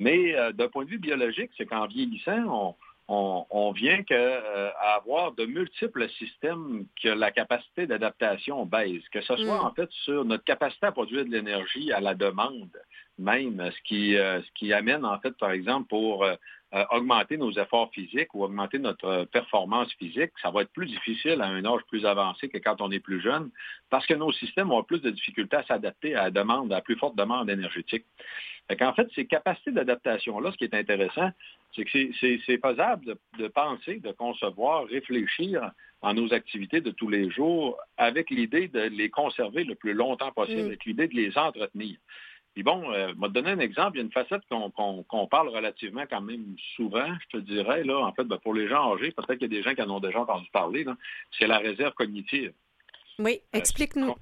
Mais euh, d'un point de vue biologique, c'est qu'en vieillissant, on, vient que, euh, à avoir de multiples systèmes que la capacité d'adaptation baisse, que ce soit mm. en fait sur notre capacité à produire de l'énergie à la demande même, ce qui, euh, ce qui amène en fait, par exemple, pour augmenter nos efforts physiques ou augmenter notre performance physique, ça va être plus difficile à un âge plus avancé que quand on est plus jeune, parce que nos systèmes ont plus de difficultés à s'adapter à la demande, à la plus forte demande énergétique. En fait, ces capacités d'adaptation-là, ce qui est intéressant, c'est que c'est faisable de, penser, de concevoir, réfléchir en nos activités de tous les jours avec l'idée de les conserver le plus longtemps possible, mm. avec l'idée de les entretenir. Puis bon, euh, je vais te donner un exemple. Il y a une facette qu'on parle relativement quand même souvent, je te dirais, là, en fait, ben, pour les gens âgés, peut-être qu'il y a des gens qui en ont déjà entendu parler, c'est la réserve cognitive. Oui, euh, explique-nous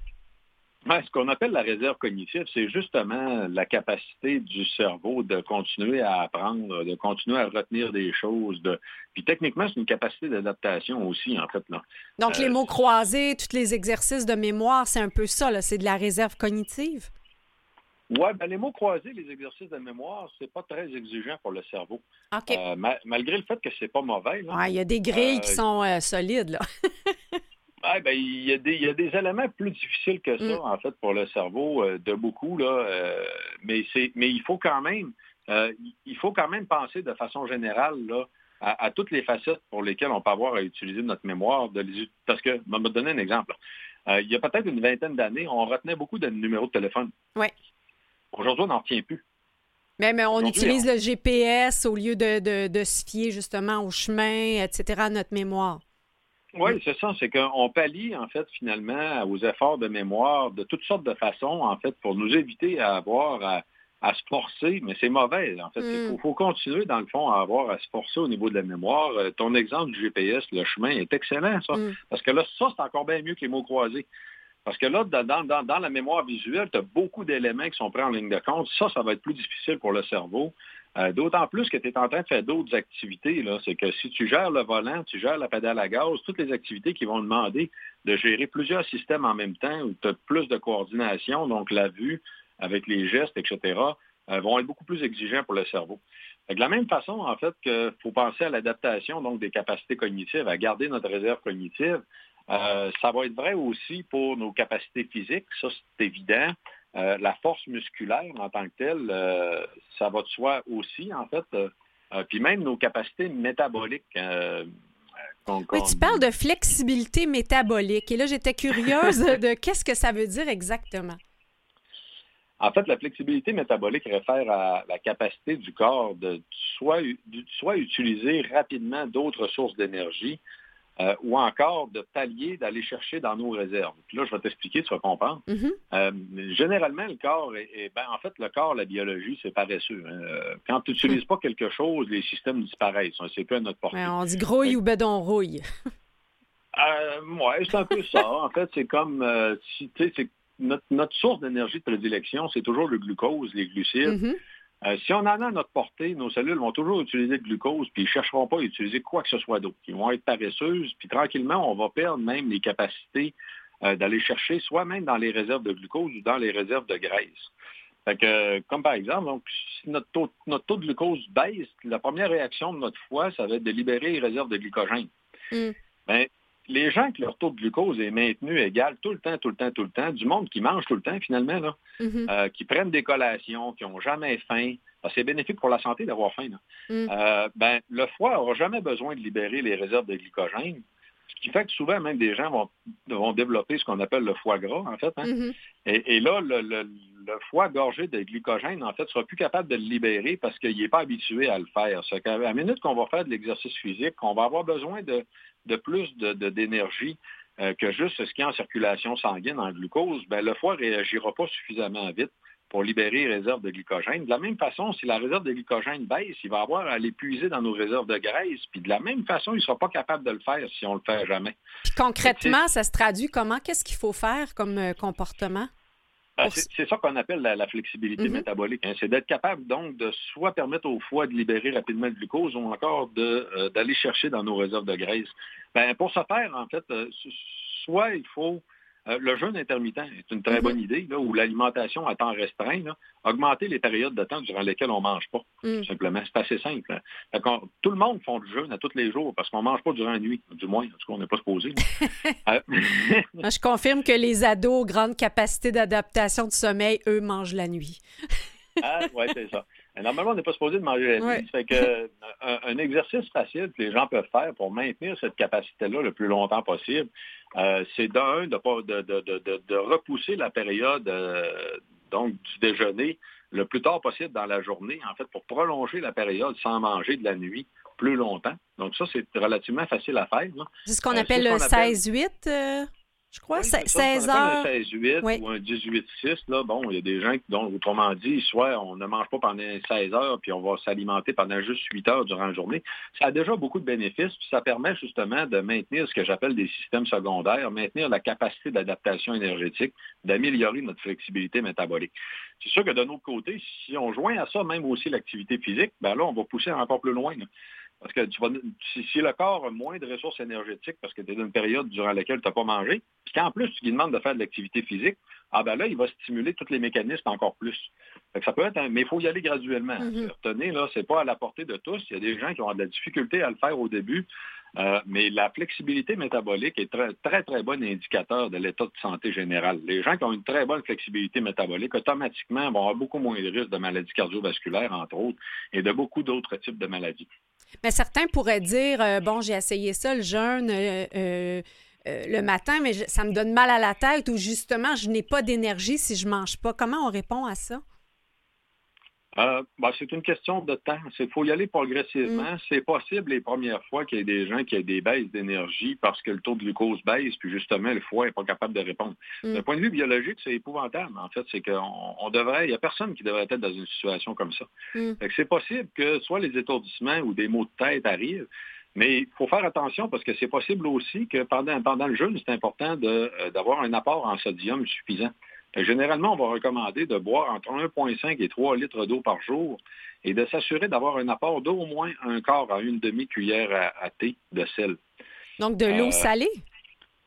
ce qu'on appelle la réserve cognitive, c'est justement la capacité du cerveau de continuer à apprendre, de continuer à retenir des choses. De... Puis techniquement, c'est une capacité d'adaptation aussi, en fait. Là. Donc, les euh, mots croisés, tous les exercices de mémoire, c'est un peu ça, c'est de la réserve cognitive? Oui, ben les mots croisés, les exercices de mémoire, c'est pas très exigeant pour le cerveau. Euh, malgré le fait que c'est pas mauvais. Il y a des grilles qui euh, sont solides, là. ben, il, y a des, il y a des éléments plus difficiles que ça, mm. en fait, pour le cerveau, euh, de beaucoup, là. Euh, mais, c'est, mais il faut quand même euh, il faut quand même penser de façon générale là, à, toutes les facettes pour lesquelles on peut avoir à utiliser notre mémoire. De parce que, je vais me donner un exemple. il y a peut-être une vingtaine d'années, on retenait beaucoup de numéros de téléphone. Oui. Aujourd'hui, on n'en retient plus. Mais, mais on utilise le GPS au lieu de, de, de, se fier justement au chemin, etc., à notre mémoire. Oui, c'est ça. C'est qu'on pallie, en fait, finalement, aux efforts de mémoire de toutes sortes de façons, en fait, pour nous éviter à avoir à, se forcer, mais c'est mauvais. En fait, il mm. faut, continuer, dans le fond, à avoir à se forcer au niveau de la mémoire. Euh, ton exemple du GPS, le chemin, est excellent, ça. Mm. Parce que là, ça, c'est encore bien mieux que les mots croisés. Parce que là, dans, la mémoire visuelle, tu as beaucoup d'éléments qui sont pris en ligne de compte. Ça, ça va être plus difficile pour le cerveau. Euh, d'autant plus que tu es en train de faire d'autres activités. C'est que si tu gères le volant, tu gères la pédale à gaz, toutes les activités qui vont demander de gérer plusieurs systèmes en même temps, où tu as plus de coordination, donc la vue avec les gestes, etc., euh, vont être beaucoup plus exigeants pour le cerveau. de la même façon, en fait, qu'il faut penser à l'adaptation donc des capacités cognitives, à garder notre réserve cognitive. Euh, ça va être vrai aussi pour nos capacités physiques, ça c'est évident. Euh, la force musculaire en tant que telle, euh, ça va de soi aussi, en fait. Puis même nos capacités métaboliques. oui, tu parles de flexibilité métabolique. Et là, j'étais curieuse de qu'est-ce que ça veut dire exactement? En fait, la flexibilité métabolique réfère à la capacité du corps de soit, de soit utiliser rapidement d'autres sources d'énergie, euh, ou encore de pallier, d'aller chercher dans nos réserves. Puis là, je vais t'expliquer, tu vas comprendre. Mm-hmm. Euh, généralement, le corps, est, ben, en fait, le corps, la biologie, c'est paresseux. Hein. Euh, quand tu n'utilises pas quelque chose, les systèmes disparaissent. C'est plus à notre portée. on dit grouille ou bedon rouille. oui, c'est un peu ça. En fait, c'est comme, si, tu sais, notre, notre, source d'énergie de prédilection, c'est toujours le glucose, les glucides. Mm-hmm. Euh, si on en a à notre portée, nos cellules vont toujours utiliser le glucose, puis ils ne chercheront pas à utiliser quoi que ce soit d'autre. Ils vont être paresseuses, puis tranquillement, on va perdre même les capacités euh, d'aller chercher, soit même dans les réserves de glucose ou dans les réserves de graisse. Fait que, comme par exemple, donc, si notre taux, notre taux de glucose baisse, la première réaction de notre foie, ça va être de libérer les réserves de glycogène. Mm. Ben, les gens que leur taux de glucose est maintenu égal tout le temps, tout le temps, tout le temps, du monde qui mange tout le temps finalement, là, mm-hmm. euh, qui prennent des collations, qui n'ont jamais faim, c'est bénéfique pour la santé d'avoir faim. Mm. Euh, ben, le foie n'aura jamais besoin de libérer les réserves de glycogène. Ce qui fait que souvent, même des gens vont, vont développer ce qu'on appelle le foie gras, en fait. hein. Mhm. Et, et là, le, le- le foie gorgé de glycogène, en fait, sera plus capable de le libérer parce qu'il n'est pas habitué à le faire. C'est qu'à la minute qu'on va faire de l'exercice physique, on va avoir besoin de, plus d'énergie euh, que juste ce qui est en circulation sanguine en glucose, ben, le foie ne réagira pas suffisamment vite pour libérer les réserves de glycogène. De la même façon, si la réserve de glycogène baisse, il va avoir à l'épuiser dans nos réserves de graisse. Puis de la même façon, il ne sera pas capable de le faire si on ne le fait jamais. Concrètement, ça se traduit comment? Qu'est-ce qu'il faut faire comme euh, comportement? Ah, C'est ça qu'on appelle la, la flexibilité Mhm. métabolique. hein. C'est d'être capable donc de soit permettre au foie de libérer rapidement le glucose ou encore euh, d'aller chercher dans nos réserves de graisse. Ben, pour ce faire, en fait, euh, so- soit il faut euh, le jeûne intermittent est une très Mhm. bonne idée, là, ou l'alimentation à temps restreint, là, augmenter les périodes de temps durant lesquelles on ne mange pas, Mm. tout simplement. C'est assez simple. hein. Fait tout le monde font du jeûne à tous les jours parce qu'on ne mange pas durant la nuit, du moins, en tout cas, on n'est pas supposé. Euh, je confirme que les ados, grande capacité d'adaptation du sommeil, eux, mangent la nuit. Ah, oui, c'est ça. Normalement, on n'est pas supposé de manger la nuit. Ouais. Ça fait que, euh, un, un exercice facile que les gens peuvent faire pour maintenir cette capacité-là le plus longtemps possible, euh, c'est d'un, de, pas- de, de, de, repousser la période euh, donc du déjeuner le plus tard possible dans la journée, en fait, pour prolonger la période sans manger de la nuit plus longtemps. Donc ça, c'est relativement facile à faire. C'est ce qu'on Euh, appelle le ce qu'on appelle- 16-8, euh, je crois, Oui, se- c'est ça, 16 ce qu'on appelle heures. Un 16-8 Oui. ou un 18-6, là, bon, il y a des gens qui, donc, autrement dit, soit on ne mange pas pendant 16 heures, puis on va s'alimenter pendant juste 8 heures durant la journée. Ça a déjà beaucoup de bénéfices, puis ça permet justement de maintenir ce que j'appelle des systèmes secondaires, maintenir la capacité d'adaptation énergétique, d'améliorer notre flexibilité métabolique. C'est sûr que de notre côté, si on joint à ça même aussi l'activité physique, ben là, on va pousser encore plus loin. là. Parce que tu vas, si, si le corps a moins de ressources énergétiques parce que tu es dans une période durant laquelle tu n'as pas mangé, puis qu'en plus tu lui demandes de faire de l'activité physique, ah ben là, il va stimuler tous les mécanismes encore plus. Fait que ça peut être un- mais il faut y aller graduellement. Mhm. Retenez, là, c'est pas à la portée de tous. Il y a des gens qui ont de la difficulté à le faire au début. Euh, mais la flexibilité métabolique est très, très, très bon indicateur de l'état de santé général. Les gens qui ont une très bonne flexibilité métabolique, automatiquement, vont avoir beaucoup moins de risques de maladies cardiovasculaires, entre autres, et de beaucoup d'autres types de maladies. Mais certains pourraient dire euh, bon, j'ai essayé ça, le jeûne euh, euh, le matin, mais ça me donne mal à la tête ou justement, je n'ai pas d'énergie si je mange pas. Comment on répond à ça? Euh, ben, c'est une question de temps. Il faut y aller progressivement. C'est possible les premières fois qu'il y ait des gens qui aient des baisses d'énergie parce que le taux de glucose baisse, puis justement, le foie n'est pas capable de répondre. Mm. D'un point de vue biologique, c'est épouvantable. En fait, c'est qu'on on devrait, il n'y a personne qui devrait être dans une situation comme ça. Mm. C'est possible que soit les étourdissements ou des maux de tête arrivent, mais il faut faire attention parce que c'est possible aussi que pendant, pendant le jeûne, c'est important euh, d'avoir un apport en sodium suffisant. Que Généralement, on va recommander de boire entre 1,5 et 3 litres d'eau par jour et de s'assurer d'avoir un apport d'au moins un quart à une demi-cuillère à, à thé de sel. Donc, de l'eau Euh, salée?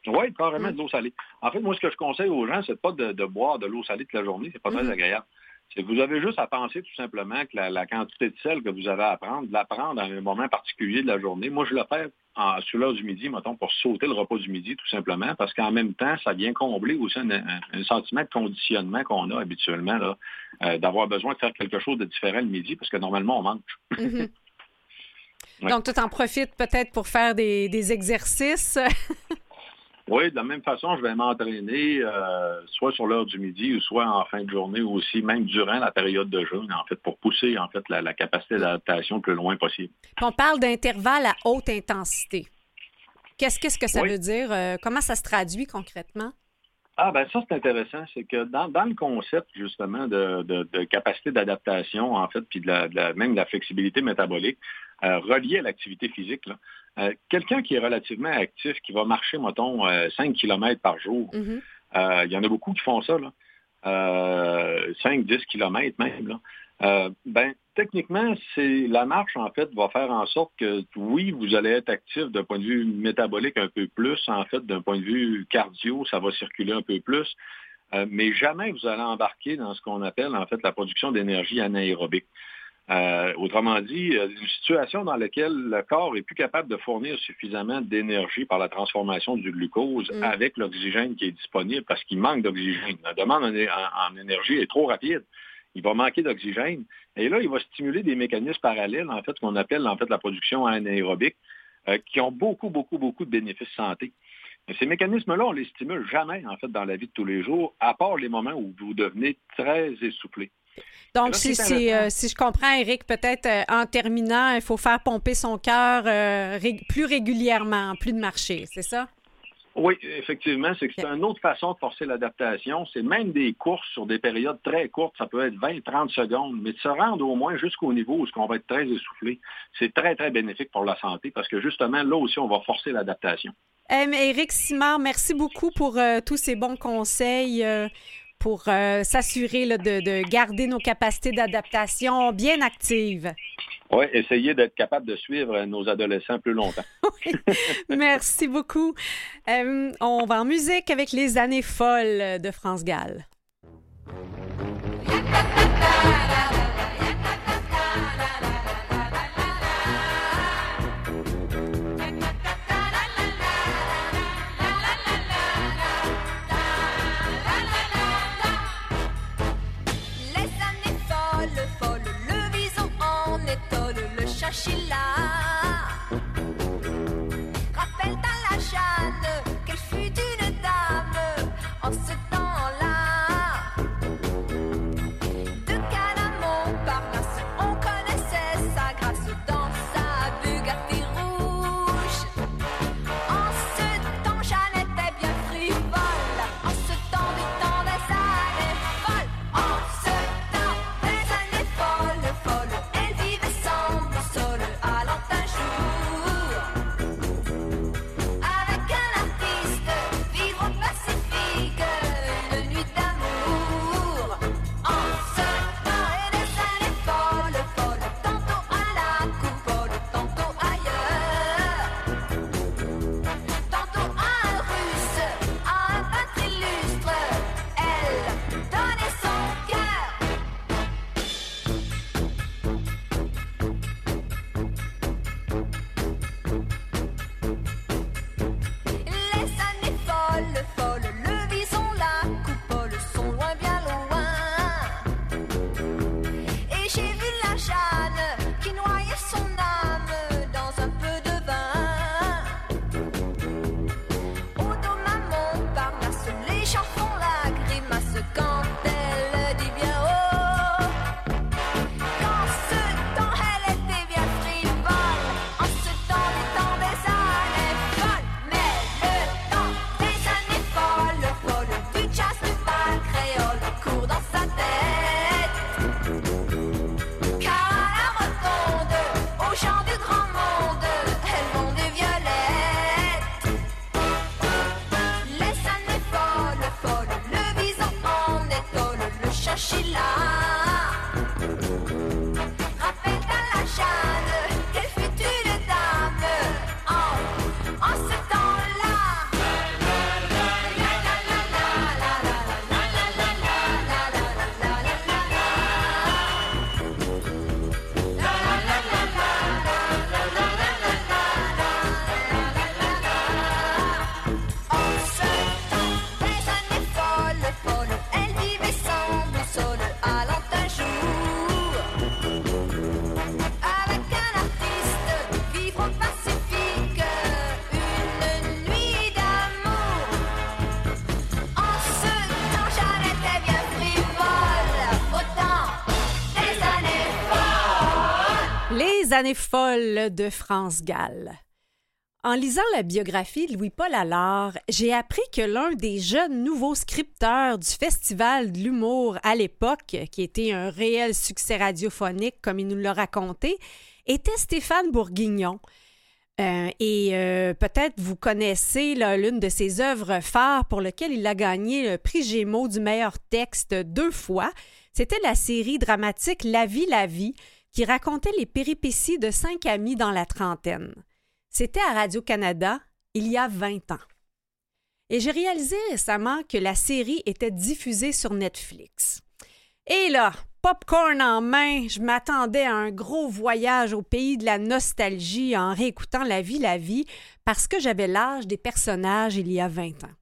Oui, carrément Mm. de l'eau salée. En fait, moi, ce que je conseille aux gens, c'est pas de, de boire de l'eau salée toute la journée. C'est pas très Mhm. agréable. C'est que vous avez juste à penser tout simplement que la, la quantité de sel que vous avez à prendre, de la prendre à un moment particulier de la journée. Moi, je le fais en, sur l'heure du midi, mettons, pour sauter le repas du midi, tout simplement, parce qu'en même temps, ça vient combler aussi un, un- un sentiment de conditionnement qu'on a habituellement, là, euh, d'avoir besoin de faire quelque chose de différent le midi, parce que normalement, on mange. Mhm. Ouais. Donc, tu t'en profites peut-être pour faire des, des exercices. Oui, de la même façon, je vais m'entraîner euh, soit sur l'heure du midi ou soit en fin de journée ou aussi, même durant la période de jeûne, en fait, pour pousser en fait la, la capacité d'adaptation le plus loin possible. Puis on parle d'intervalle à haute intensité. Qu'est-ce que ça Oui. veut dire? Euh, comment ça se traduit concrètement? Ah ben ça c'est intéressant, c'est que dans, dans le concept justement de, de- de capacité d'adaptation en fait, puis de la, de la- même de la flexibilité métabolique euh, reliée à l'activité physique, là, euh, quelqu'un qui est relativement actif, qui va marcher, mettons, euh, 5 km par jour, Mhm. euh, il y en a beaucoup qui font ça, là, euh, 5-10 km même, là. Euh, ben, techniquement, c'est la marche, en fait, va faire en sorte que, oui, vous allez être actif d'un point de vue métabolique un peu plus, en fait, d'un point de vue cardio, ça va circuler un peu plus, euh, mais jamais vous allez embarquer dans ce qu'on appelle, en fait, la production d'énergie anaérobique. Euh, autrement dit, euh, une situation dans laquelle le corps est plus capable de fournir suffisamment d'énergie par la transformation du glucose Mm. avec l'oxygène qui est disponible parce qu'il manque d'oxygène. La demande en, en- en énergie est trop rapide. Il va manquer d'oxygène. Et là, il va stimuler des mécanismes parallèles, en fait, qu'on appelle en fait la production anaérobique. euh, qui ont beaucoup, beaucoup, beaucoup de bénéfices santé. Mais ces mécanismes-là, on les stimule jamais, en fait, dans la vie de tous les jours, à part les moments où vous devenez très essoufflé. Donc, si, euh, si, je comprends, Eric, peut-être euh, en terminant, il faut faire pomper son cœur euh, plus régulièrement, plus de marcher, c'est ça? Oui, effectivement, c'est c'est une autre façon de forcer l'adaptation. C'est même des courses sur des périodes très courtes, ça peut être 20-30 secondes, mais de se rendre au moins jusqu'au niveau où on va être très essoufflé, c'est très, très bénéfique pour la santé parce que justement, là aussi, on va forcer l'adaptation. Éric Simard, merci beaucoup pour tous ces bons conseils pour euh, s'assurer de, garder nos capacités d'adaptation bien actives. Oui, essayer d'être capable de suivre nos adolescents plus longtemps. Merci beaucoup. Euh, on va en musique avec les années folles de France Gall. she lies. Années folles de France Gall. En lisant la biographie de Louis-Paul Allard, j'ai appris que l'un des jeunes nouveaux scripteurs du Festival de l'humour à l'époque, qui était un réel succès radiophonique comme il nous l'a raconté, était Stéphane Bourguignon. Euh, et euh, peut-être vous connaissez l'une de ses œuvres phares pour laquelle il a gagné le prix Gémeaux du meilleur texte deux fois. C'était la série dramatique La vie, la vie, qui racontait les péripéties de cinq amis dans la trentaine. C'était à Radio-Canada il y a 20 ans. Et j'ai réalisé récemment que la série était diffusée sur Netflix. Et là, popcorn en main, je m'attendais à un gros voyage au pays de la nostalgie en réécoutant La vie, la vie, parce que j'avais l'âge des personnages il y a 20 ans.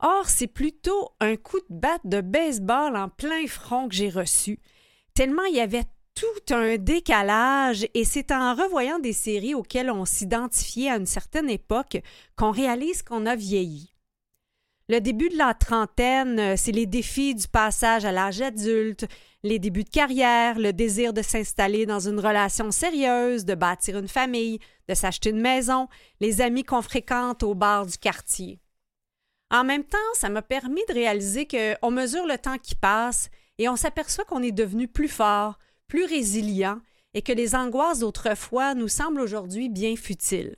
Or, c'est plutôt un coup de batte de baseball en plein front que j'ai reçu, tellement il y avait tout un décalage et c'est en revoyant des séries auxquelles on s'identifiait à une certaine époque qu'on réalise qu'on a vieilli. Le début de la trentaine, euh, c'est les défis du passage à l'âge adulte, les débuts de carrière, le désir de s'installer dans une relation sérieuse, de bâtir une famille, de s'acheter une maison, les amis qu'on fréquente au bar du quartier. En même temps, ça m'a permis de réaliser qu'on mesure le temps qui passe et on s'aperçoit qu'on est devenu plus fort, plus résilient et que les angoisses d'autrefois nous semblent aujourd'hui bien futiles.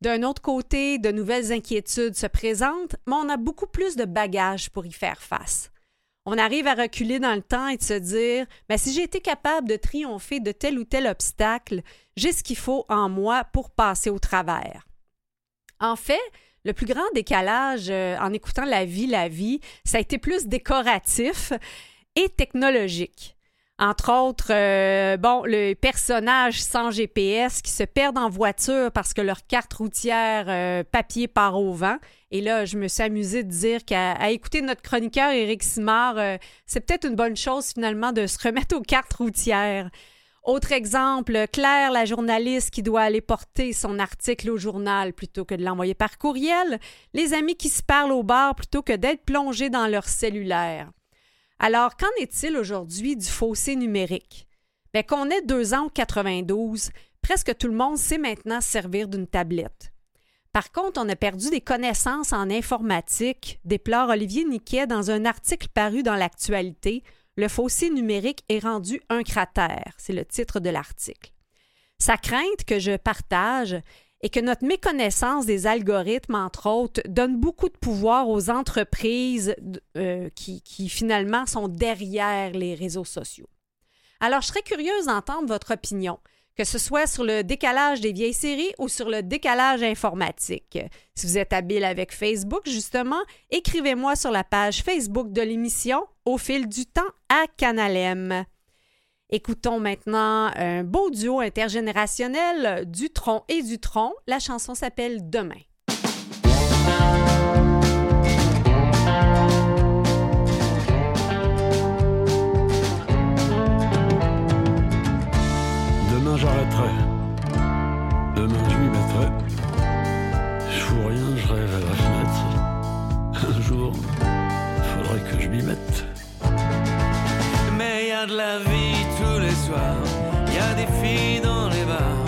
D'un autre côté, de nouvelles inquiétudes se présentent, mais on a beaucoup plus de bagages pour y faire face. On arrive à reculer dans le temps et de se dire ben, si j'ai été capable de triompher de tel ou tel obstacle, j'ai ce qu'il faut en moi pour passer au travers. En fait, le plus grand décalage euh, en écoutant La vie, la vie, ça a été plus décoratif et technologique. Entre autres, euh, bon, le personnage sans GPS qui se perdent en voiture parce que leur carte routière euh, papier part au vent. Et là, je me suis amusée de dire qu'à écouter notre chroniqueur Éric Simard, euh, c'est peut-être une bonne chose finalement de se remettre aux cartes routières. Autre exemple, Claire, la journaliste qui doit aller porter son article au journal plutôt que de l'envoyer par courriel, les amis qui se parlent au bar plutôt que d'être plongés dans leur cellulaire. Alors, qu'en est-il aujourd'hui du fossé numérique? Bien, qu'on ait deux ans ou 92, presque tout le monde sait maintenant servir d'une tablette. Par contre, on a perdu des connaissances en informatique, déplore Olivier Niquet dans un article paru dans l'actualité. Le fossé numérique est rendu un cratère. C'est le titre de l'article. Sa crainte que je partage et que notre méconnaissance des algorithmes, entre autres, donne beaucoup de pouvoir aux entreprises euh, qui, qui finalement sont derrière les réseaux sociaux. Alors, je serais curieuse d'entendre votre opinion que ce soit sur le décalage des vieilles séries ou sur le décalage informatique. Si vous êtes habile avec Facebook, justement, écrivez-moi sur la page Facebook de l'émission Au fil du temps à Canalem. Écoutons maintenant un beau duo intergénérationnel, Dutron et Dutron. La chanson s'appelle Demain. Demain j'arrêterai. Demain je m'y mettrai. Je fous rien, je rêve à la fenêtre. Un jour, faudrait que je m'y mette. Mais y a de la vie soirs, y a des filles dans les bars.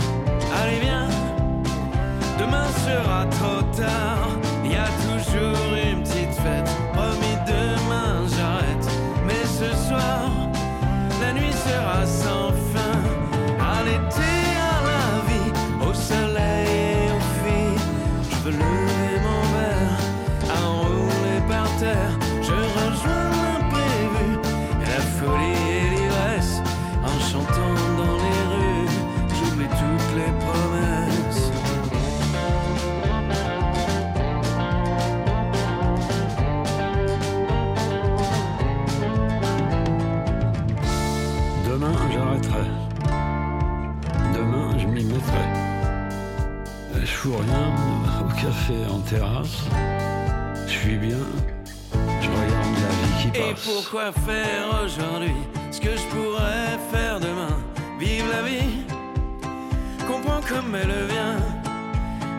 Allez viens, demain sera trop tard. Y a toujours une café en terrasse. Je suis bien. Je regarde la vie qui Et passe. pourquoi faire aujourd'hui ce que je pourrais faire demain? Vive la vie, comprends comme elle vient.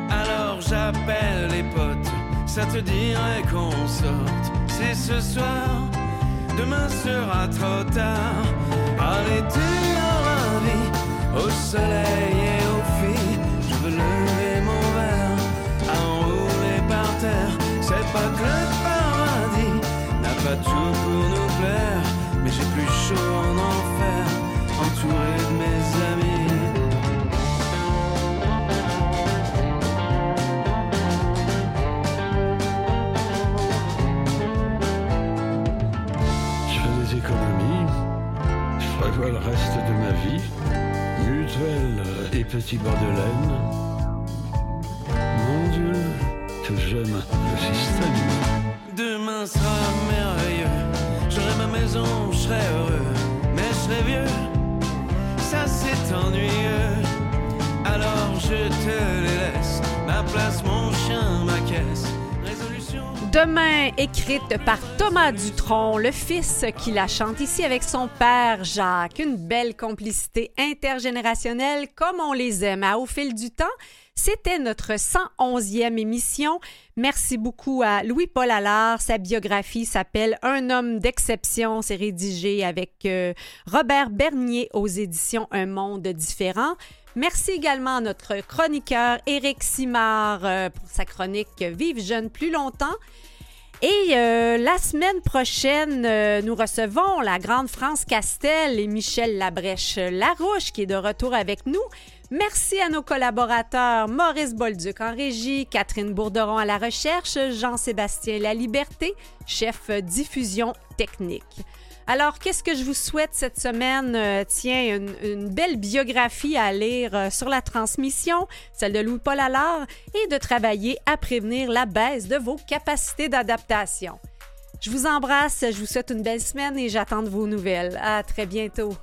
Alors j'appelle les potes, ça te dirait qu'on sorte. C'est ce soir, demain sera trop tard. L'été, à la vie, au soleil et aux pas que le paradis n'a pas tout pour nous plaire, mais j'ai plus chaud en enfer, entouré de mes amis. Je fais des économies. Je prévois le reste de ma vie. Mutuelle et petit bord de laine. Que j'aime le système. Demain sera merveilleux, j'aurai ma maison, je serai heureux, mais je serai vieux, ça c'est ennuyeux. Alors je te les laisse, ma place, mon chien, ma caisse. Résolution. Demain, écrite par Thomas Dutronc, le fils qui la chante ici avec son père Jacques. Une belle complicité intergénérationnelle comme on les aime au fil du temps. C'était notre 111e émission. Merci beaucoup à Louis-Paul Allard. Sa biographie s'appelle Un homme d'exception. C'est rédigé avec euh, Robert Bernier aux éditions Un monde différent. Merci également à notre chroniqueur Éric Simard euh, pour sa chronique Vive jeune plus longtemps. Et euh, la semaine prochaine, nous recevons la grande France Castel et Michel Labrèche Larouche qui est de retour avec nous. Merci à nos collaborateurs Maurice Bolduc en régie, Catherine Bourderon à la recherche, Jean-Sébastien La Liberté, chef diffusion technique. Alors, qu'est-ce que je vous souhaite cette semaine? Euh, tiens, une, belle biographie à lire euh, sur la transmission, celle de Louis-Paul Allard, et de travailler à prévenir la baisse de vos capacités d'adaptation. Je vous embrasse, je vous souhaite une belle semaine et j'attends de vos nouvelles. À très bientôt.